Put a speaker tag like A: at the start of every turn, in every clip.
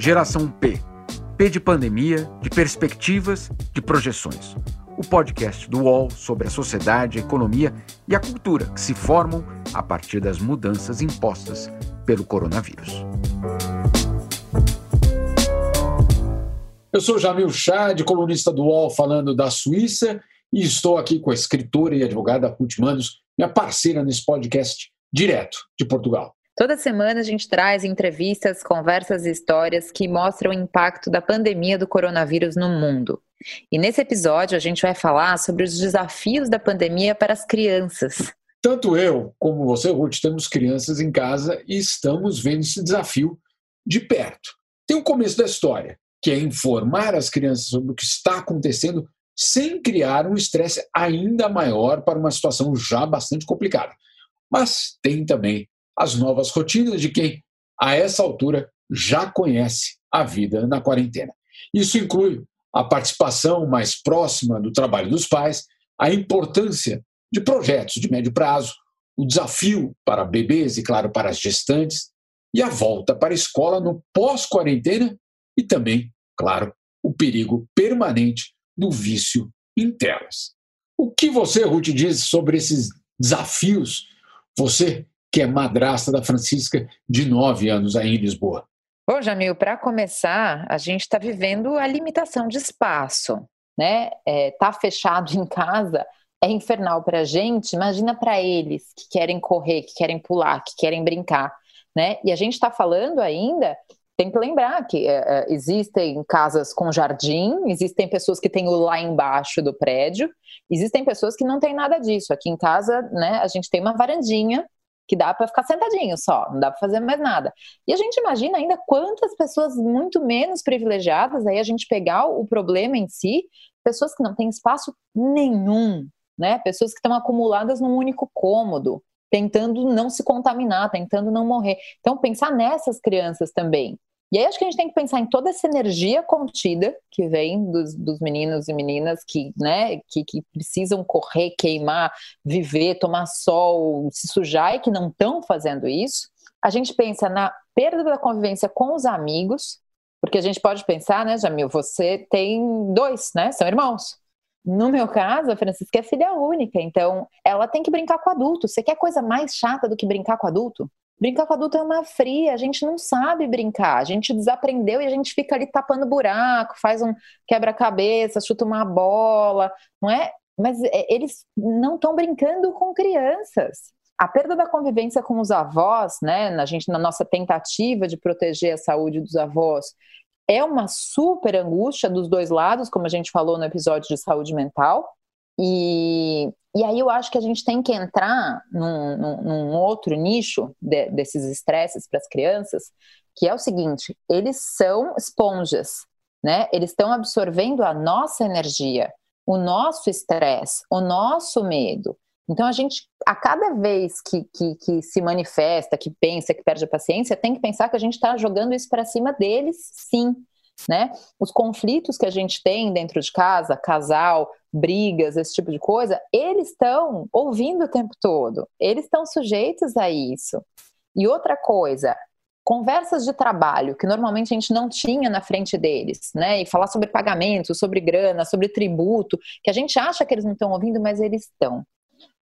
A: Geração P. P de pandemia, de perspectivas, de projeções. O podcast do UOL sobre a sociedade, a economia e a cultura que se formam a partir das mudanças impostas pelo coronavírus.
B: Eu sou Jamil Chad, colunista do UOL falando da Suíça, e estou aqui com a escritora e advogada Ruth Manos, minha parceira nesse podcast direto de Portugal.
C: Toda semana a gente traz entrevistas, conversas e histórias que mostram o impacto da pandemia do coronavírus no mundo. E nesse episódio a gente vai falar sobre os desafios da pandemia para as crianças.
B: Tanto eu como você, Ruth, temos crianças em casa e estamos vendo esse desafio de perto. Tem o começo da história, que é informar as crianças sobre o que está acontecendo sem criar um estresse ainda maior para uma situação já bastante complicada. Mas tem também as novas rotinas de quem, a essa altura, já conhece a vida na quarentena. Isso inclui a participação mais próxima do trabalho dos pais, a importância de projetos de médio prazo, o desafio para bebês e, claro, para as gestantes, e a volta para a escola no pós-quarentena e também, claro, o perigo permanente do vício em telas. O que você, Ruth, diz sobre esses desafios? Você que é madrasta da Francisca, de nove anos, aí em Lisboa.
C: Bom, Jamil, para começar, a gente está vivendo a limitação de espaço, né? É, tá fechado em casa é infernal para a gente, imagina para eles que querem correr, que querem pular, que querem brincar, né? E a gente está falando ainda tem que lembrar que é, existem casas com jardim, existem pessoas que têm o lá embaixo do prédio, existem pessoas que não têm nada disso. Aqui em casa, né, a gente tem uma varandinha que dá para ficar sentadinho só, não dá para fazer mais nada. E a gente imagina ainda quantas pessoas muito menos privilegiadas, aí a gente pegar o problema em si, pessoas que não têm espaço nenhum, né? Pessoas que estão acumuladas num único cômodo, tentando não se contaminar, tentando não morrer. Então pensar nessas crianças também. E aí acho que a gente tem que pensar em toda essa energia contida que vem dos, dos meninos e meninas que, né, que, que, precisam correr, queimar, viver, tomar sol, se sujar e que não estão fazendo isso. A gente pensa na perda da convivência com os amigos, porque a gente pode pensar, né, Jamil, você tem dois, né, são irmãos. No meu caso, a Francisca é filha única, então ela tem que brincar com adulto. Você quer coisa mais chata do que brincar com adulto? Brincar com adulto é uma fria, a gente não sabe brincar, a gente desaprendeu e a gente fica ali tapando buraco, faz um quebra-cabeça, chuta uma bola, não é? Mas é, eles não estão brincando com crianças. A perda da convivência com os avós, né, na gente na nossa tentativa de proteger a saúde dos avós, é uma super angústia dos dois lados, como a gente falou no episódio de saúde mental. E, e aí eu acho que a gente tem que entrar num, num, num outro nicho de, desses estresses para as crianças, que é o seguinte: eles são esponjas, né? Eles estão absorvendo a nossa energia, o nosso estresse, o nosso medo. Então a gente, a cada vez que, que, que, se manifesta, que pensa, que perde a paciência, tem que pensar que a gente está jogando isso para cima deles, sim né? Os conflitos que a gente tem dentro de casa, casal, brigas, esse tipo de coisa, eles estão ouvindo o tempo todo, eles estão sujeitos a isso. E outra coisa, conversas de trabalho que normalmente a gente não tinha na frente deles, né? E falar sobre pagamento, sobre grana, sobre tributo, que a gente acha que eles não estão ouvindo, mas eles estão.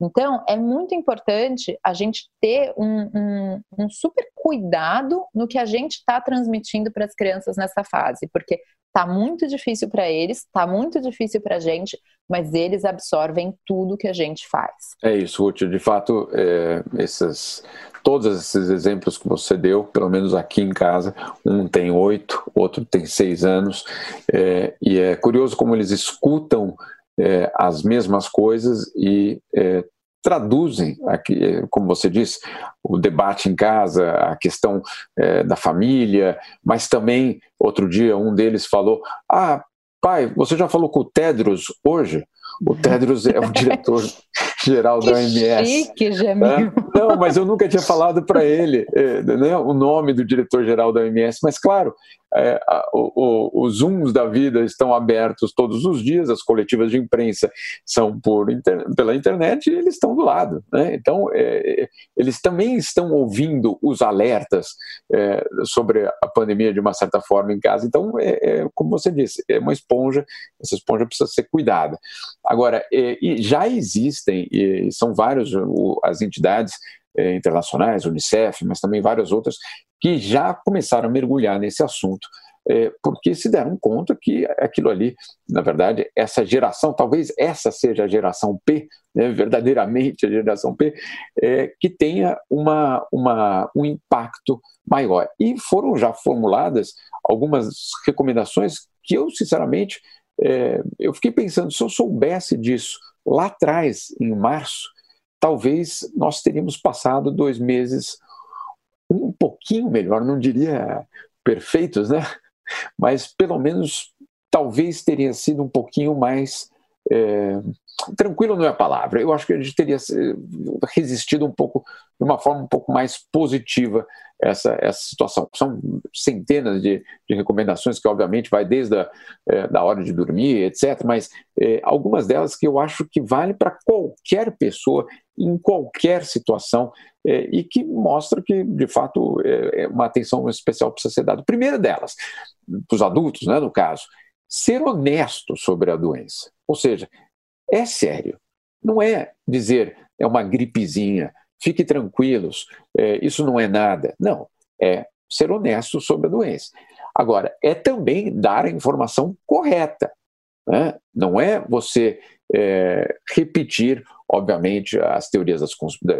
C: Então, é muito importante a gente ter um, um, um super cuidado no que a gente está transmitindo para as crianças nessa fase, porque está muito difícil para eles, está muito difícil para a gente, mas eles absorvem tudo que a gente faz.
D: É isso, Ruth. De fato, é, esses, todos esses exemplos que você deu, pelo menos aqui em casa, um tem oito, outro tem seis anos, é, e é curioso como eles escutam é, as mesmas coisas e é, traduzem, aqui, como você disse, o debate em casa, a questão é, da família, mas também, outro dia, um deles falou: Ah, pai, você já falou com o Tedros hoje? O Tedros é o diretor-geral da OMS.
C: Chique, Jamil.
D: Não, mas eu nunca tinha falado para ele é, né, o nome do diretor-geral da OMS. Mas, claro, é, o, o, os Zooms da vida estão abertos todos os dias, as coletivas de imprensa são por inter, pela internet e eles estão do lado. Né? Então, é, eles também estão ouvindo os alertas é, sobre a pandemia de uma certa forma em casa. Então, é, é, como você disse, é uma esponja, essa esponja precisa ser cuidada. Agora, é, já existem, e são várias as entidades é, internacionais, Unicef, mas também várias outras, que já começaram a mergulhar nesse assunto, é, porque se deram conta que aquilo ali, na verdade, essa geração, talvez essa seja a geração P, né, verdadeiramente a geração P, é, que tenha uma, uma, um impacto maior. E foram já formuladas algumas recomendações que eu, sinceramente, é, eu fiquei pensando, se eu soubesse disso lá atrás, em março, talvez nós teríamos passado dois meses um pouquinho melhor, não diria perfeitos, né? Mas pelo menos talvez teria sido um pouquinho mais é, tranquilo não é a palavra. Eu acho que a gente teria resistido um pouco de uma forma um pouco mais positiva essa, essa situação. São centenas de, de recomendações que, obviamente, vai desde a é, da hora de dormir, etc., mas é, algumas delas que eu acho que vale para qualquer pessoa, em qualquer situação, é, e que mostra que, de fato, é, é uma atenção especial precisa ser dada. Primeira delas, para os adultos, né, no caso, ser honesto sobre a doença. Ou seja, é sério. Não é dizer é uma gripezinha, fique tranquilos, é, isso não é nada. Não, é ser honesto sobre a doença. Agora, é também dar a informação correta. Né? Não é você é, repetir, obviamente, as teorias das,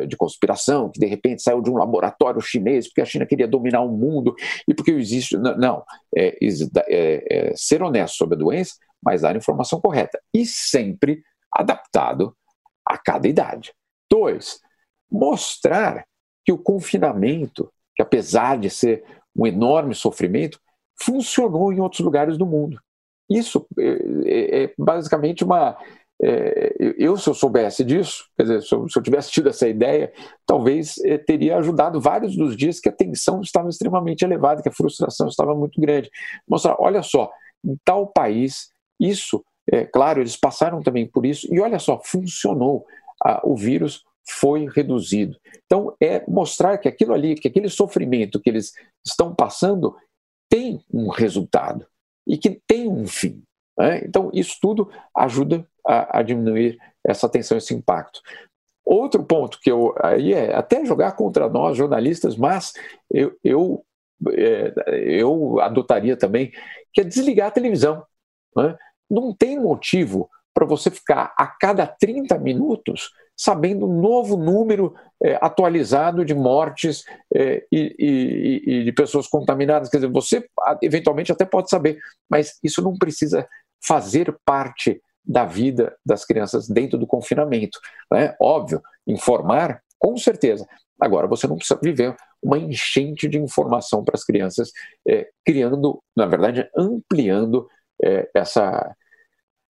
D: de conspiração, que de repente saiu de um laboratório chinês porque a China queria dominar o mundo e porque existe. Não, é, é, é ser honesto sobre a doença, mas dar a informação correta. E sempre adaptado a cada idade. Dois, mostrar que o confinamento, que apesar de ser um enorme sofrimento, funcionou em outros lugares do mundo. Isso é, é, é basicamente uma. É, eu, se eu soubesse disso, quer dizer, se eu, se eu tivesse tido essa ideia, talvez é, teria ajudado vários dos dias que a tensão estava extremamente elevada, que a frustração estava muito grande. Mostrar, olha só, em tal país, isso é, claro, eles passaram também por isso, e olha só, funcionou. O vírus foi reduzido. Então, é mostrar que aquilo ali, que aquele sofrimento que eles estão passando tem um resultado e que tem um fim. Né? Então, isso tudo ajuda a, a, diminuir essa tensão, esse impacto. Outro ponto que eu aí é até jogar contra nós jornalistas, mas eu, eu, é, eu adotaria também que é desligar a televisão. Né? não tem motivo para você ficar a cada 30 minutos sabendo um novo número é, atualizado de mortes é, e, e, e, de pessoas contaminadas. Quer dizer, você eventualmente até pode saber, mas isso não precisa fazer parte da vida das crianças dentro do confinamento. Né? Óbvio, informar, com certeza. Agora, você não precisa viver uma enchente de informação para as crianças, é, criando, na verdade, ampliando é, essa,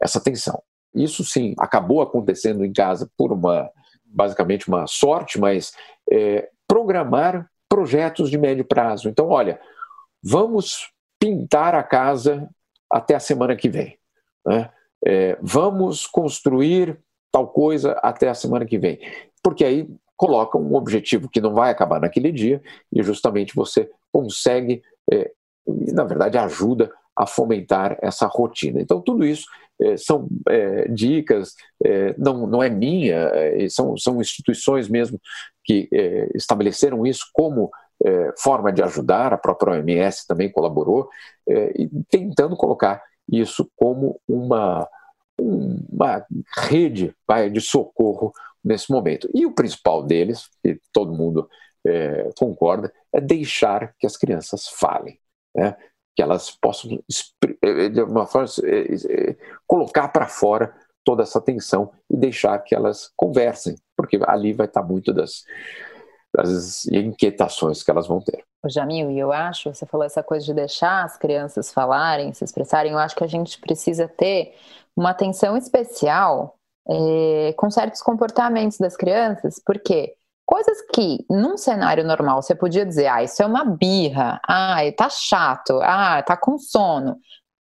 D: essa tensão. Isso sim acabou acontecendo em casa por uma basicamente uma sorte, mas é, programar projetos de médio prazo. Então, olha, vamos pintar a casa até a semana que vem. Né? É, vamos construir tal coisa até a semana que vem. Porque aí coloca um objetivo que não vai acabar naquele dia e justamente você consegue, é, na verdade, ajuda a fomentar essa rotina. Então, tudo isso é, são é, dicas, é, não, não é minha, é, são, são instituições mesmo que é, estabeleceram isso como é, forma de ajudar, a própria OMS também colaborou, e tentando colocar isso como uma, uma rede de socorro nesse momento. E o principal deles, que todo mundo concorda, é deixar que as crianças falem. Né? que elas possam, eh, de uma forma, eh, colocar para fora toda essa tensão e deixar que elas conversem, porque ali vai estar muito das, das inquietações que elas vão ter.
C: Jamil, e eu acho, você falou essa coisa de deixar as crianças falarem, se expressarem, eu acho que a gente precisa ter uma atenção especial é, com certos comportamentos das crianças, porque Coisas que, num cenário normal, você podia dizer, ah, isso é uma birra, ah, tá chato, ah, tá com sono.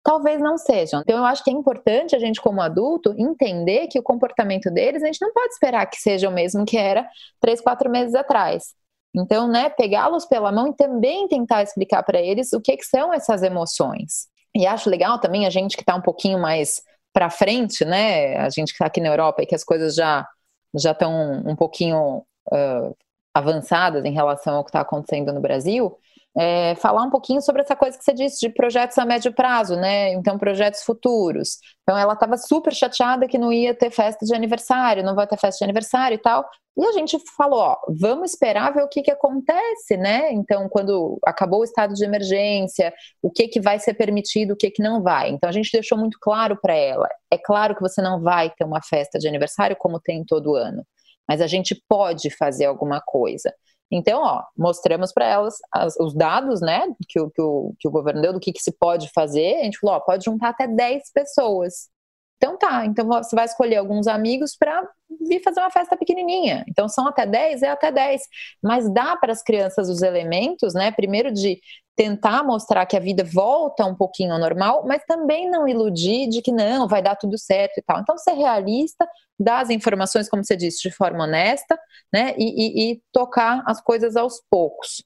C: Talvez não sejam. Então, eu acho que é importante a gente, como adulto, entender que o comportamento deles, a gente não pode esperar que seja o mesmo que era três, quatro meses atrás. Então, né, pegá-los pela mão e também tentar explicar para eles o que, que são essas emoções. E acho legal também a gente que está um pouquinho mais para frente, né, a gente que está aqui na Europa e que as coisas já já estão um pouquinho uh, avançadas em relação ao que está acontecendo no Brasil, é, falar um pouquinho sobre essa coisa que você disse de projetos a médio prazo, né? Então, projetos futuros. Então, ela estava super chateada que não ia ter festa de aniversário, não vai ter festa de aniversário e tal. E a gente falou, ó, vamos esperar ver o que, que acontece, né? Então, quando acabou o estado de emergência, o que, que vai ser permitido, o que, que não vai. Então, a gente deixou muito claro para ela. É claro que você não vai ter uma festa de aniversário como tem todo ano, mas a gente pode fazer alguma coisa. Então, ó, mostramos para elas as, os dados, né, que o, que, o, que o governo deu, do que, que se pode fazer. A gente falou, ó, pode juntar até 10 pessoas. Então tá, então você vai escolher alguns amigos para vir fazer uma festa pequenininha. Então são até 10, é até 10. Mas dá para as crianças os elementos, né? Primeiro de tentar mostrar que a vida volta um pouquinho ao normal, mas também não iludir de que não, vai dar tudo certo e tal. Então ser realista, dar as informações, como você disse, de forma honesta, né? E, e, e tocar as coisas aos poucos.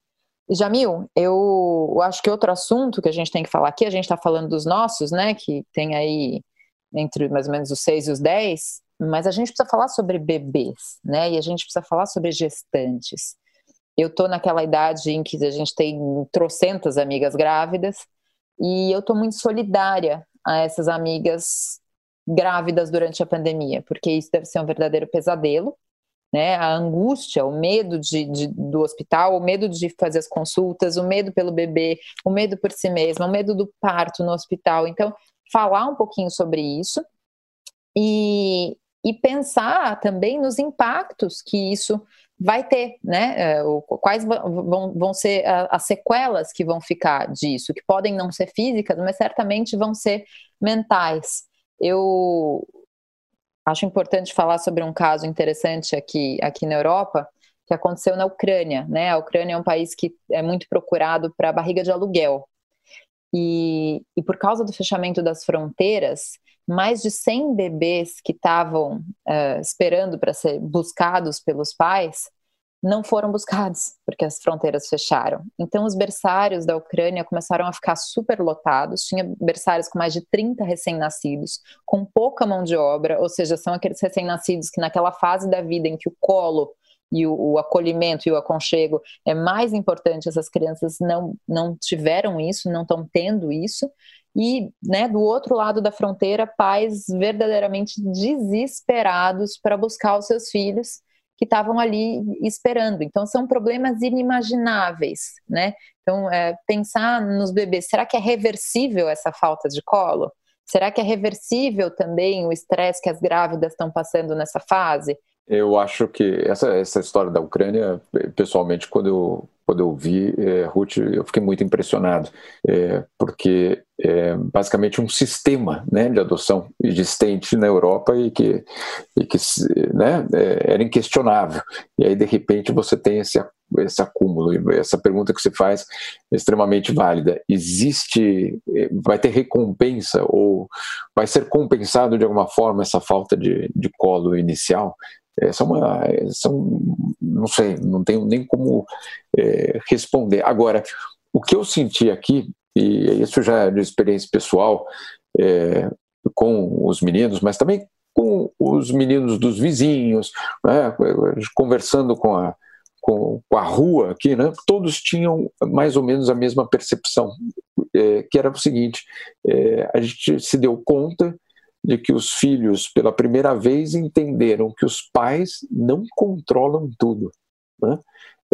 C: Jamil, eu acho que outro assunto que a gente tem que falar aqui, a gente está falando dos nossos, né? Que tem aí entre mais ou menos os 6 e os 10, mas a gente precisa falar sobre bebês, né? E a gente precisa falar sobre gestantes. Eu tô naquela idade em que a gente tem trocentas amigas grávidas e eu tô muito solidária a essas amigas grávidas durante a pandemia, porque isso deve ser um verdadeiro pesadelo, né? A angústia, o medo de, de, do hospital, o medo de fazer as consultas, o medo pelo bebê, o medo por si mesma, o medo do parto no hospital. Então, falar um pouquinho sobre isso e, e pensar também nos impactos que isso vai ter, né? É, quais vão, vão ser as sequelas que vão ficar disso, que podem não ser físicas, mas certamente vão ser mentais. Eu acho importante falar sobre um caso interessante aqui, aqui na Europa, que aconteceu na Ucrânia, né? A Ucrânia é um país que é muito procurado para barriga de aluguel. E, e por causa do fechamento das fronteiras, mais de 100 bebês que estavam uh, esperando para ser buscados pelos pais não foram buscados, porque as fronteiras fecharam. Então, os berçários da Ucrânia começaram a ficar super lotados. Tinha berçários com mais de 30 recém-nascidos, com pouca mão de obra, ou seja, são aqueles recém-nascidos que, naquela fase da vida em que o colo e o, o, acolhimento e o aconchego é mais importante. Essas crianças não, não tiveram isso, não estão tendo isso. E, né, do outro lado da fronteira, pais verdadeiramente desesperados para buscar os seus filhos que estavam ali esperando. Então, são problemas inimagináveis, né? Então, é, pensar nos bebês, será que é reversível essa falta de colo? Será que é reversível também o estresse que as grávidas estão passando nessa fase?
D: Eu acho que essa, essa história da Ucrânia, pessoalmente, quando eu, quando eu vi, é, Ruth, eu fiquei muito impressionado, é, porque é basicamente um sistema né, de adoção existente na Europa e que, e que né, era inquestionável. E aí, de repente, você tem esse, esse acúmulo. Essa pergunta que você faz é extremamente válida. Existe, vai ter recompensa ou vai ser compensado de alguma forma essa falta de, de colo inicial? Essa é uma, são, não sei, não tenho nem como é, responder. Agora, o que eu senti aqui, e isso já é de experiência pessoal é, com os meninos, mas também com os meninos dos vizinhos, né, conversando com a, com, a rua aqui, né, todos tinham mais ou menos a mesma percepção, é, que era o seguinte: é, a gente se deu conta de que os filhos, pela primeira vez, entenderam que os pais não controlam tudo. Né?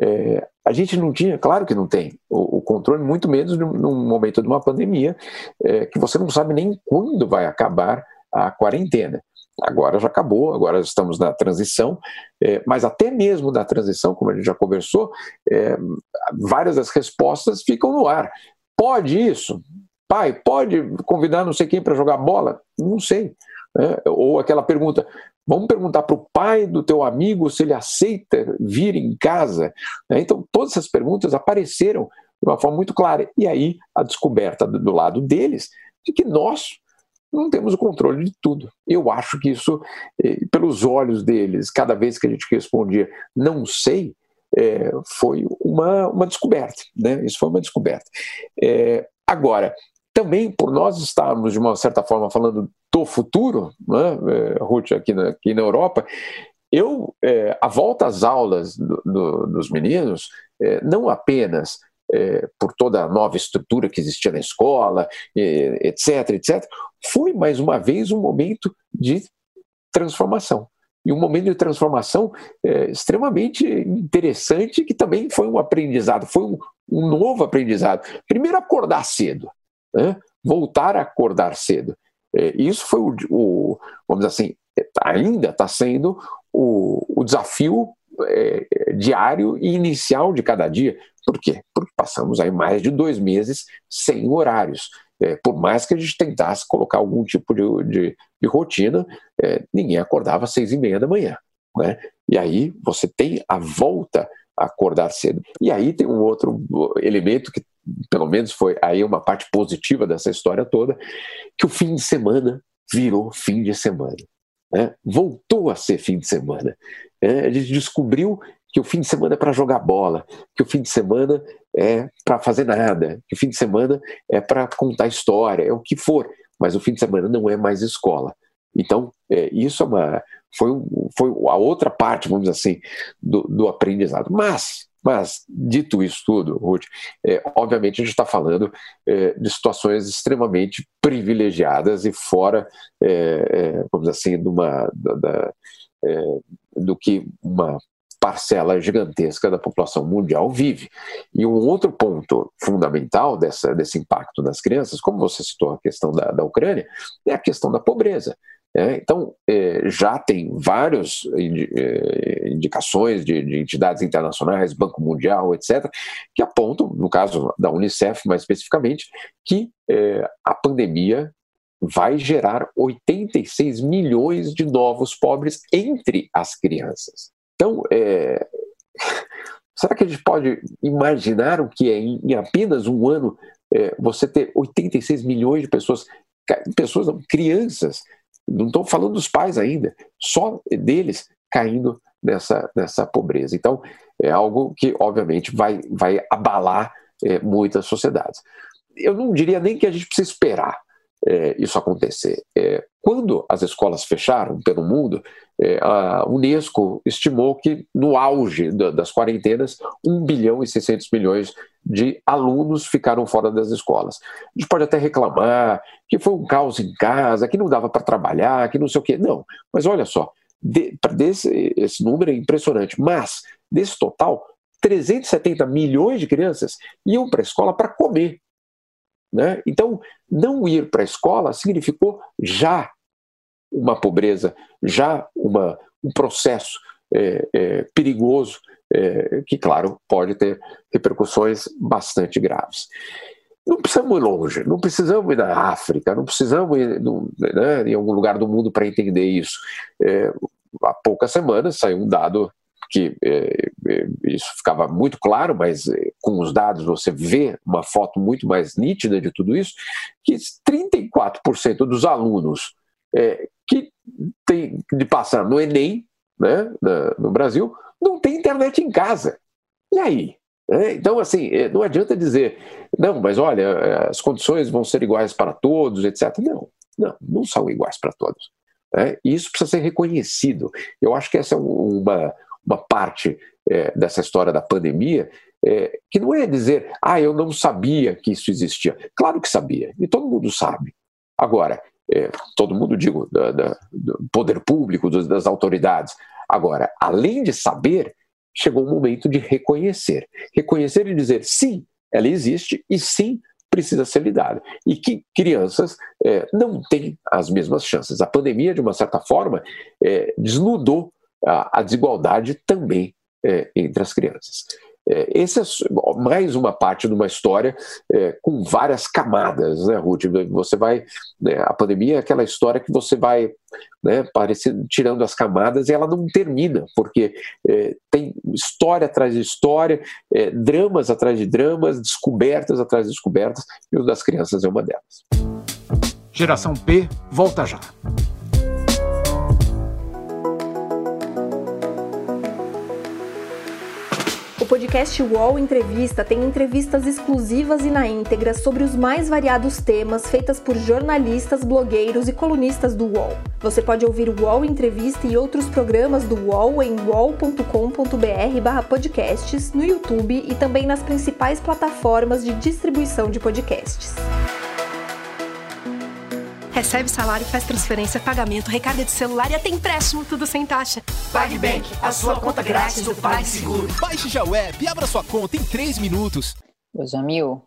D: É, a gente não tinha, claro que não tem, o, o controle, muito menos num momento de uma pandemia, é, que você não sabe nem quando vai acabar a quarentena. Agora já acabou, agora estamos na transição, é, mas até mesmo na transição, como a gente já conversou, é, várias das respostas ficam no ar. Pode isso? Pai, pode convidar não sei quem para jogar bola? Não sei. Né? Ou aquela pergunta: Vamos perguntar para o pai do teu amigo se ele aceita vir em casa. Né? Então, todas essas perguntas apareceram de uma forma muito clara. E aí, a descoberta do lado deles de que nós não temos o controle de tudo. Eu acho que isso, eh, pelos olhos deles, cada vez que a gente respondia não sei, é, foi uma, uma descoberta. Né? Isso foi uma descoberta. É, agora, também por nós estarmos, de uma certa forma, falando do futuro, né, é, Ruth, aqui na, aqui na Europa, eu, é, a volta às aulas do, do, dos meninos, é, não apenas é, por toda a nova estrutura que existia na escola, etc., etc., foi mais uma vez um momento de transformação. E um momento de transformação é, extremamente interessante, que também foi um aprendizado, foi um, um novo aprendizado. Primeiro, acordar cedo, né? voltar a acordar cedo. É, isso foi o, o, vamos dizer assim, ainda está sendo o, o desafio é, diário e inicial de cada dia. Por quê? Porque passamos aí mais de dois meses sem horários. É, por mais que a gente tentasse colocar algum tipo de, de, de rotina, é, ninguém acordava às seis e meia da manhã. Né? E aí você tem a volta a acordar cedo. E aí tem um outro elemento que, pelo menos, foi aí uma parte positiva dessa história toda, que o fim de semana virou fim de semana. Né? Voltou a ser fim de semana. É, a gente descobriu que o fim de semana é para jogar bola, que o fim de semana é para fazer nada, que o fim de semana é para contar história, é o que for, mas o fim de semana não é mais escola. Então, é, isso é uma, foi, foi a outra parte, vamos dizer assim, do, do aprendizado. Mas, mas, dito isso tudo, Ruth, é, obviamente a gente está falando é, de situações extremamente privilegiadas e fora, é, é vamos dizer assim, de uma, da, da, é, do que uma parcela gigantesca da população mundial vive. E um outro ponto fundamental dessa, desse impacto nas crianças, como você citou a questão da, da Ucrânia, é a questão da pobreza. É, então, é, já tem várias é, indicações de, de, entidades internacionais, Banco Mundial, etc., que apontam, no caso da Unicef mais especificamente, que é, a pandemia vai gerar 86 milhões de novos pobres entre as crianças. Então, é, será que a gente pode imaginar o que é em, em apenas um ano é, você ter 86 milhões de pessoas, pessoas não, crianças, não estou falando dos pais ainda, só deles caindo nessa, nessa pobreza. Então, é algo que, obviamente, vai, vai abalar é, muitas sociedades. Eu não diria nem que a gente precisa esperar é, isso acontecer. É, quando as escolas fecharam pelo mundo, é, a Unesco estimou que no auge da, das quarentenas, 1 bilhão e 600 milhões de alunos ficaram fora das escolas. A gente pode até reclamar que foi um caos em casa, que não dava para trabalhar, que não sei o quê. Não, mas olha só, de, desse, esse número é impressionante, mas desse total, 370 milhões de crianças iam para a escola para comer. Né? Então, não ir para a escola significou já uma pobreza, já uma, um processo é, é, perigoso, é, que, claro, pode ter repercussões bastante graves. Não precisamos ir longe, não precisamos ir na África, não precisamos ir no, né, em algum lugar do mundo para entender isso. É, há poucas semanas saiu um dado que é, é, isso ficava muito claro, mas é, com os dados você vê uma foto muito mais nítida de tudo isso, que 34% dos alunos é, que tem de passar no Enem, né, na, no Brasil, não tem internet em casa. E aí? É, então, assim, não adianta dizer, não, mas olha, as condições vão ser iguais para todos, etc. Não, não, não são iguais para todos. É, e isso precisa ser reconhecido. Eu acho que essa é uma, uma parte é, dessa história da pandemia, é, que não é dizer, ah, eu não sabia que isso existia. Claro que sabia, e todo mundo sabe. Agora, é, todo mundo, digo, da, da, do poder público, das, das autoridades. Agora, além de saber, chegou o momento de reconhecer. Reconhecer e dizer, sim, ela existe e sim, precisa ser lidada. E que crianças é, não têm as mesmas chances. A pandemia, de uma certa forma, é, desnudou a, desigualdade também é, entre as crianças. É, essa é mais uma parte de uma história é, com várias camadas, né, Ruth? Você vai. Né, a pandemia é aquela história que você vai né, parecendo, tirando as camadas e ela não termina, porque é, tem história atrás de história, é, dramas atrás de dramas, descobertas atrás de descobertas, e o das crianças é uma delas.
A: Geração P volta já.
E: Podcast UOL Entrevista tem entrevistas exclusivas e na íntegra sobre os mais variados temas feitas por jornalistas, blogueiros e colunistas do UOL. Você pode ouvir o UOL Entrevista e outros programas do UOL em uol.com.br/podcasts no YouTube e também nas principais plataformas de distribuição de podcasts.
F: Recebe salário, faz transferência, pagamento, recarga de celular e até empréstimo, tudo sem taxa.
G: PagBank, a sua conta grátis do PagSeguro.
H: Baixe já o app e abra sua conta em 3 minutos.
C: Ô Jamil,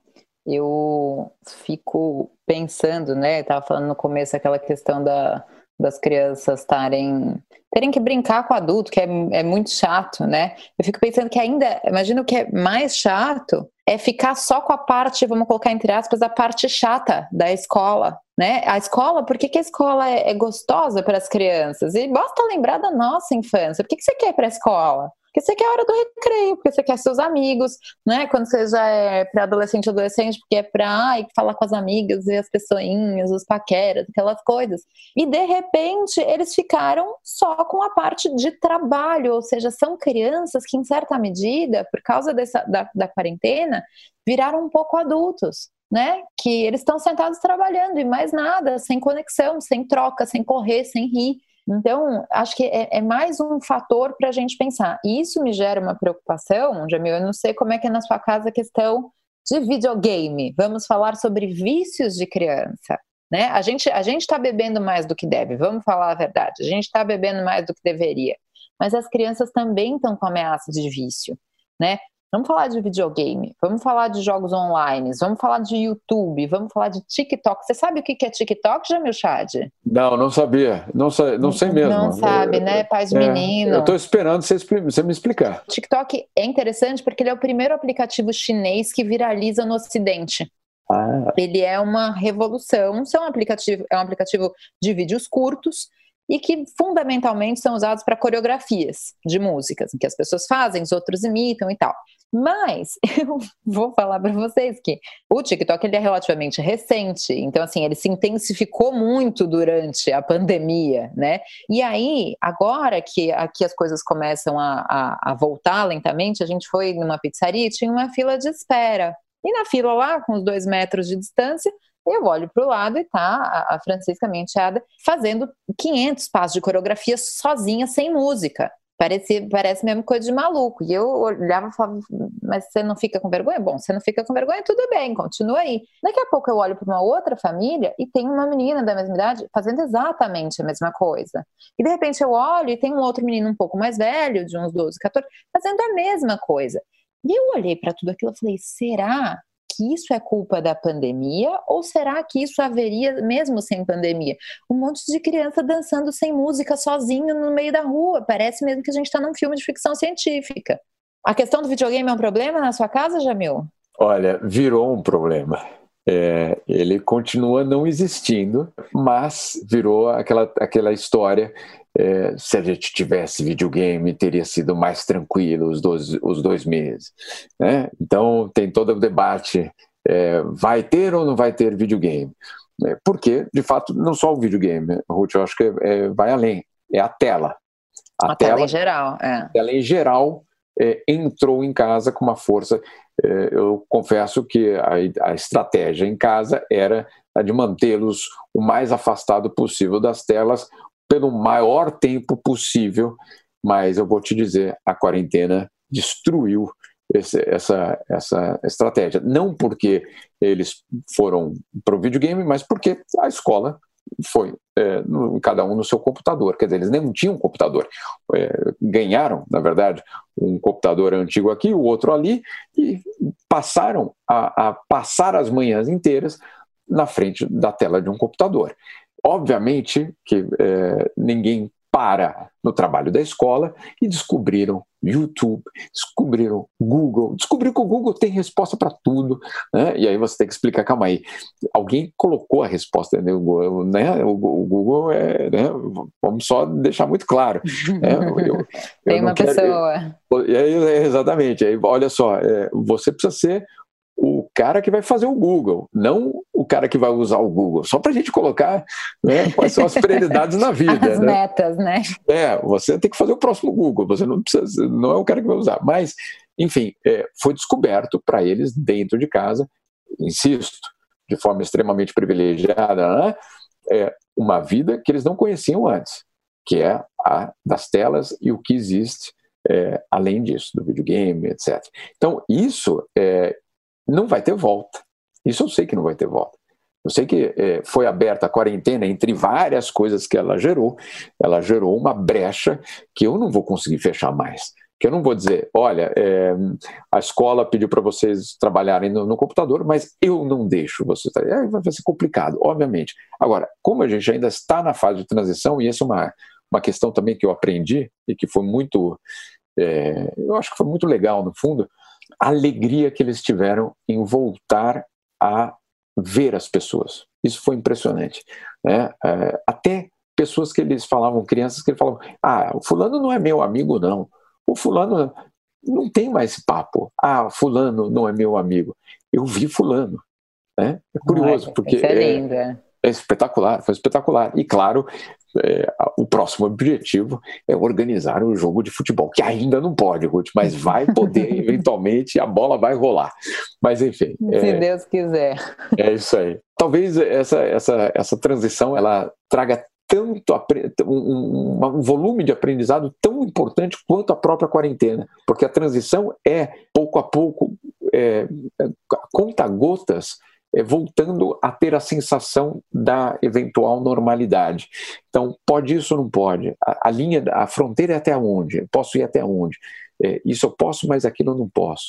C: eu fico pensando, né? Estava falando no começo aquela questão da, das crianças estarem terem que brincar com o adulto, que é, é muito chato, né? Eu fico pensando que ainda, imagino que é mais chato é ficar só com a parte, vamos colocar entre aspas, a parte chata da escola, né? A escola, por que, que a escola é, é gostosa para as crianças? E basta lembrar da nossa infância. Por que, que você quer ir para a escola? Porque você quer a hora do recreio, porque você quer seus amigos, né? Quando você já é pré-adolescente, adolescente, porque é pra ai, falar com as amigas e as pessoinhas, os paqueras, aquelas coisas. E de repente eles ficaram só com a parte de trabalho, ou seja, são crianças que, em certa medida, por causa dessa, da, da quarentena, viraram um pouco adultos. Né? Que eles estão sentados trabalhando e mais nada, sem conexão, sem troca, sem correr, sem rir. Então, acho que é, é mais um fator para a gente pensar. E isso me gera uma preocupação, Jamil. Eu não sei como é que é na sua casa a questão de videogame. Vamos falar sobre vícios de criança. Né? A gente a está bebendo mais do que deve, vamos falar a verdade. A gente está bebendo mais do que deveria. Mas as crianças também estão com ameaça de vício. Né? Vamos falar de videogame, vamos falar de jogos online, vamos falar de YouTube, vamos falar de TikTok. Você sabe o que é TikTok, Jamil Chad?
D: Não, não sabia. Não, não sei mesmo.
C: Não sabe, né? Pais é, menino.
D: Eu estou esperando você, você me explicar.
C: TikTok é interessante porque ele é o primeiro aplicativo chinês que viraliza no Ocidente. Ah. Ele é uma revolução. é um aplicativo, é um aplicativo de vídeos curtos e que fundamentalmente são usados para coreografias de músicas, em que as pessoas fazem, os outros imitam e tal. Mas eu vou falar para vocês que o TikTok ele é relativamente recente, então assim ele se intensificou muito durante a pandemia, né? E aí agora que aqui as coisas começam a, a, a voltar lentamente, a gente foi numa pizzaria e tinha uma fila de espera. E na fila lá, com os dois metros de distância, eu olho para o lado e tá a Francisca Menteada fazendo 500 passos de coreografia sozinha, sem música. Parece, parece mesmo coisa de maluco. E eu olhava e falava, mas você não fica com vergonha? Bom, você não fica com vergonha, tudo bem, continua aí. Daqui a pouco eu olho para uma outra família e tem uma menina da mesma idade fazendo exatamente a mesma coisa. E de repente eu olho e tem um outro menino um pouco mais velho, de uns 12, 14, fazendo a mesma coisa. E eu olhei para tudo aquilo e falei, será que isso é culpa da pandemia ou será que isso haveria mesmo sem pandemia? Um monte de criança dançando sem música sozinho no meio da rua. Parece mesmo que a gente está num filme de ficção científica. A questão do videogame é um problema na sua casa, Jamil?
D: Olha, virou um problema. É, ele continua não existindo, mas virou aquela, aquela história. É, se a gente tivesse videogame, teria sido mais tranquilo os dois, os dois meses. Né? Então, tem todo o debate: é, vai ter ou não vai ter videogame? É, porque, de fato, não só o videogame, Ruth, eu acho que é, vai além é a tela.
C: A, a tela, tela, em geral. É. A
D: tela em geral entrou em casa com uma força é, eu confesso que a, a estratégia em casa era a de mantê-los o mais afastado possível das telas pelo maior tempo possível, mas eu vou te dizer, a quarentena destruiu esse, essa, essa estratégia. Não porque eles foram para o videogame, mas porque a escola foi é, no, cada um no seu computador. Quer dizer, eles nem tinham computador. É, ganharam, na verdade, um computador antigo aqui, o outro ali, e passaram a, a passar as manhãs inteiras na frente da tela de um computador. Obviamente que é, ninguém para no trabalho da escola e descobriram YouTube, descobriram Google, descobriram que o Google tem resposta para tudo, né? E aí você tem que explicar, calma aí, alguém colocou a resposta no Google, né? O, Google é, né? vamos só deixar muito claro. Né?
C: Eu, eu tem uma quero, pessoa.
D: É, exatamente. Aí, olha só, é, você precisa ser o cara que vai fazer o Google, não o cara que vai usar o Google. Só para a gente colocar né, quais são as prioridades na vida.
C: As
D: né?
C: metas, né?
D: É, você tem que fazer o próximo Google, você não precisa, não é o cara que vai usar. Mas, enfim, é, foi descoberto para eles dentro de casa, insisto, de forma extremamente privilegiada, né, é, uma vida que eles não conheciam antes, que é a das telas e o que existe é, além disso, do videogame, etc. Então, isso é, não vai ter volta. Isso eu sei que não vai ter volta. Eu sei que é, foi aberta a quarentena entre várias coisas que ela gerou. Ela gerou uma brecha que eu não vou conseguir fechar mais. Que eu não vou dizer, olha, é, a escola pediu para vocês trabalharem no, no, computador, mas eu não deixo vocês. É, vai ser complicado, obviamente. Agora, como a gente ainda está na fase de transição, e essa é uma, uma questão também que eu aprendi e que foi muito, é, eu acho que foi muito legal no fundo, a alegria que eles tiveram em voltar a ver as pessoas. Isso foi impressionante. Né? É, até pessoas que eles falavam, crianças que eles falavam, ah, o fulano não é meu amigo, não. O fulano não tem mais papo. Ah, fulano não é meu amigo. Eu vi fulano. Né? É curioso, porque...
C: Isso é lindo, é,
D: é espetacular, foi espetacular. E claro, é, o próximo objetivo é organizar um jogo de futebol, que ainda não pode, Ruth, mas vai poder, eventualmente, a bola vai rolar. Mas enfim.
C: Se é, Deus quiser.
D: É isso aí. Talvez essa, essa, essa transição ela traga tanto um, um, volume de aprendizado tão importante quanto a própria quarentena, porque a transição é pouco a pouco, é, conta gotas é, voltando a ter a sensação da eventual normalidade. Então, pode isso ou não pode? A, a linha, a fronteira é até onde? Posso ir até onde? É, isso eu posso, mas aquilo eu não posso.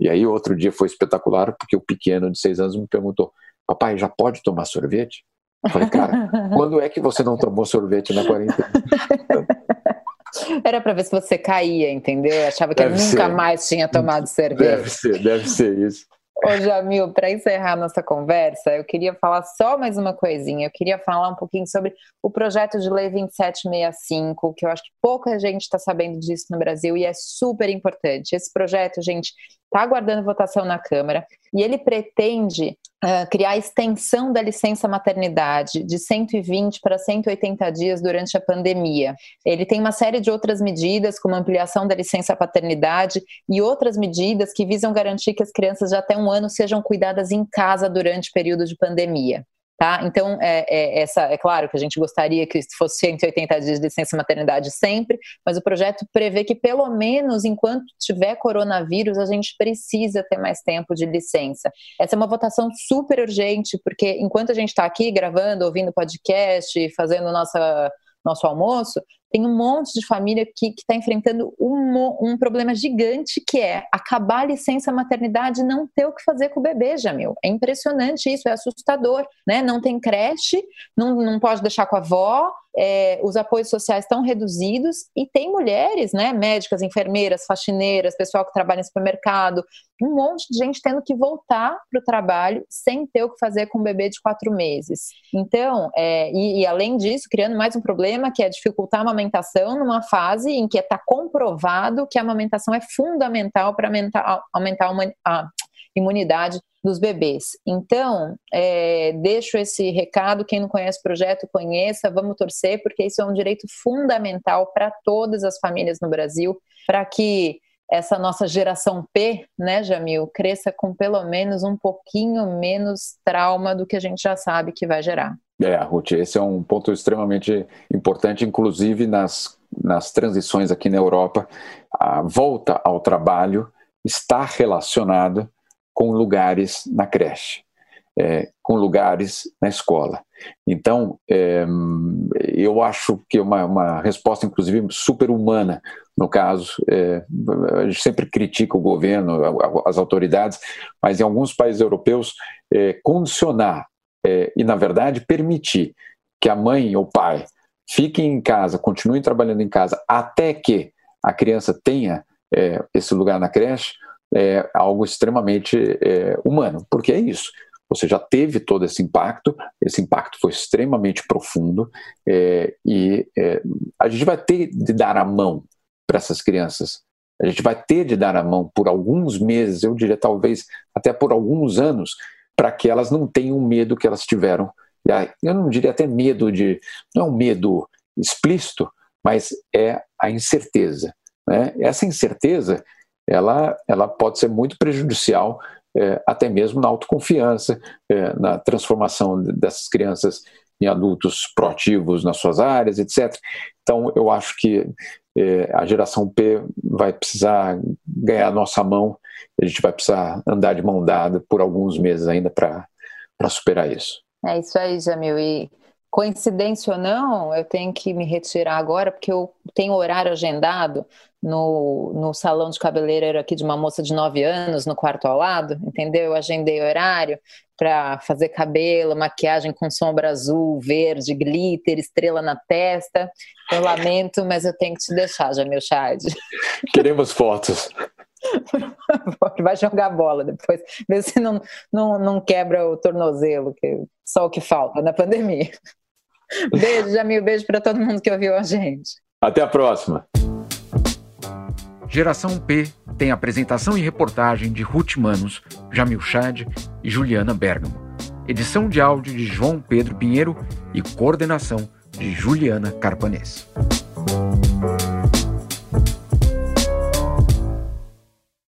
D: E aí, outro dia foi espetacular, porque o pequeno de seis anos me perguntou: Papai, já pode tomar sorvete? Eu falei, cara, quando é que você não tomou sorvete na quarentena?
C: Era para ver se você caía, entendeu? Eu achava que deve nunca ser. mais tinha tomado cerveja.
D: Deve ser, deve ser isso.
C: Ô, Jamil, para encerrar nossa conversa, eu queria falar só mais uma coisinha. Eu queria falar um pouquinho sobre o projeto de lei 2765, que eu acho que pouca gente está sabendo disso no Brasil e é super importante. Esse projeto, gente, está aguardando votação na Câmara e ele pretende uh, criar a extensão da licença maternidade de 120 para 180 dias durante a pandemia. Ele tem uma série de outras medidas, como ampliação da licença paternidade e outras medidas que visam garantir que as crianças de até um ano sejam cuidadas em casa durante o período de pandemia. Tá? Então, é, é, essa, é claro que a gente gostaria que fosse 180 dias de licença maternidade sempre, mas o projeto prevê que, pelo menos enquanto tiver coronavírus, a gente precisa ter mais tempo de licença. Essa é uma votação super urgente, porque enquanto a gente está aqui gravando, ouvindo podcast, fazendo nossa, nosso almoço, tem um monte de família que está enfrentando um, um, problema gigante que é acabar a licença maternidade e não ter o que fazer com o bebê, Jamil. É impressionante isso, é assustador, né? Não tem creche, não, não pode deixar com a avó, é, os apoios sociais estão reduzidos e tem mulheres, né, médicas, enfermeiras, faxineiras, pessoal que trabalha em supermercado, um monte de gente tendo que voltar para o trabalho sem ter o que fazer com um bebê de quatro meses. Então, é, e, e, além disso, criando mais um problema que é dificultar a amamentação numa fase em que está comprovado que a amamentação é fundamental para aumentar, aumentar a imunidade dos bebês. Então, é, deixo esse recado. Quem não conhece o projeto, conheça, vamos torcer, porque isso é um direito fundamental para todas as famílias no Brasil, para que essa nossa geração P, né, Jamil, cresça com pelo menos um pouquinho menos trauma do que a gente já sabe que vai gerar.
D: É, Ruth, esse é um ponto extremamente importante, inclusive nas, nas transições aqui na Europa. A volta ao trabalho está relacionada com lugares na creche, é, com lugares na escola. Então, é, eu acho que é uma, uma resposta, inclusive, super humana, no caso, é, a gente sempre critica o governo, as autoridades, mas em alguns países europeus, é, condicionar é, e, na verdade, permitir que a mãe ou pai fiquem em casa, continuem trabalhando em casa até que a criança tenha esse lugar na creche, é algo extremamente é, humano, porque é isso. Você já teve todo esse impacto, esse impacto foi extremamente profundo, é, e é, a gente vai ter de dar a mão para essas crianças. A gente vai ter de dar a mão por alguns meses, eu diria talvez até por alguns anos, para que elas não tenham medo que elas tiveram. Eu não diria até medo de. Não é um medo explícito, mas é a incerteza. Né? Essa incerteza ela, ela pode ser muito prejudicial é, até mesmo na autoconfiança, é, na transformação dessas crianças em adultos proativos nas suas áreas, etc. Então, eu acho que é, a geração P vai precisar ganhar nossa mão, a gente vai precisar andar de mão dada por alguns meses ainda para superar isso.
C: É isso aí, Jamil. E coincidência ou não, eu tenho que me retirar agora, porque eu tenho horário agendado no, no salão de cabeleireiro aqui de uma moça de 9 anos, no quarto ao lado, entendeu? Eu agendei horário para fazer cabelo, maquiagem com sombra azul, verde, glitter, estrela na testa. Eu lamento, mas eu tenho que te deixar, Jamil Chad.
D: Queremos fotos.
C: Vai jogar bola depois, ver se não, não, não quebra o tornozelo, que só o que falta na pandemia. Beijo, Jamil, beijo para todo mundo que ouviu a gente.
D: Até a próxima.
A: Geração P tem apresentação e reportagem de Ruth Manos, Jamil Chad e Juliana Bergamo. Edição de áudio de João Pedro Pinheiro e coordenação de Juliana Carpanês.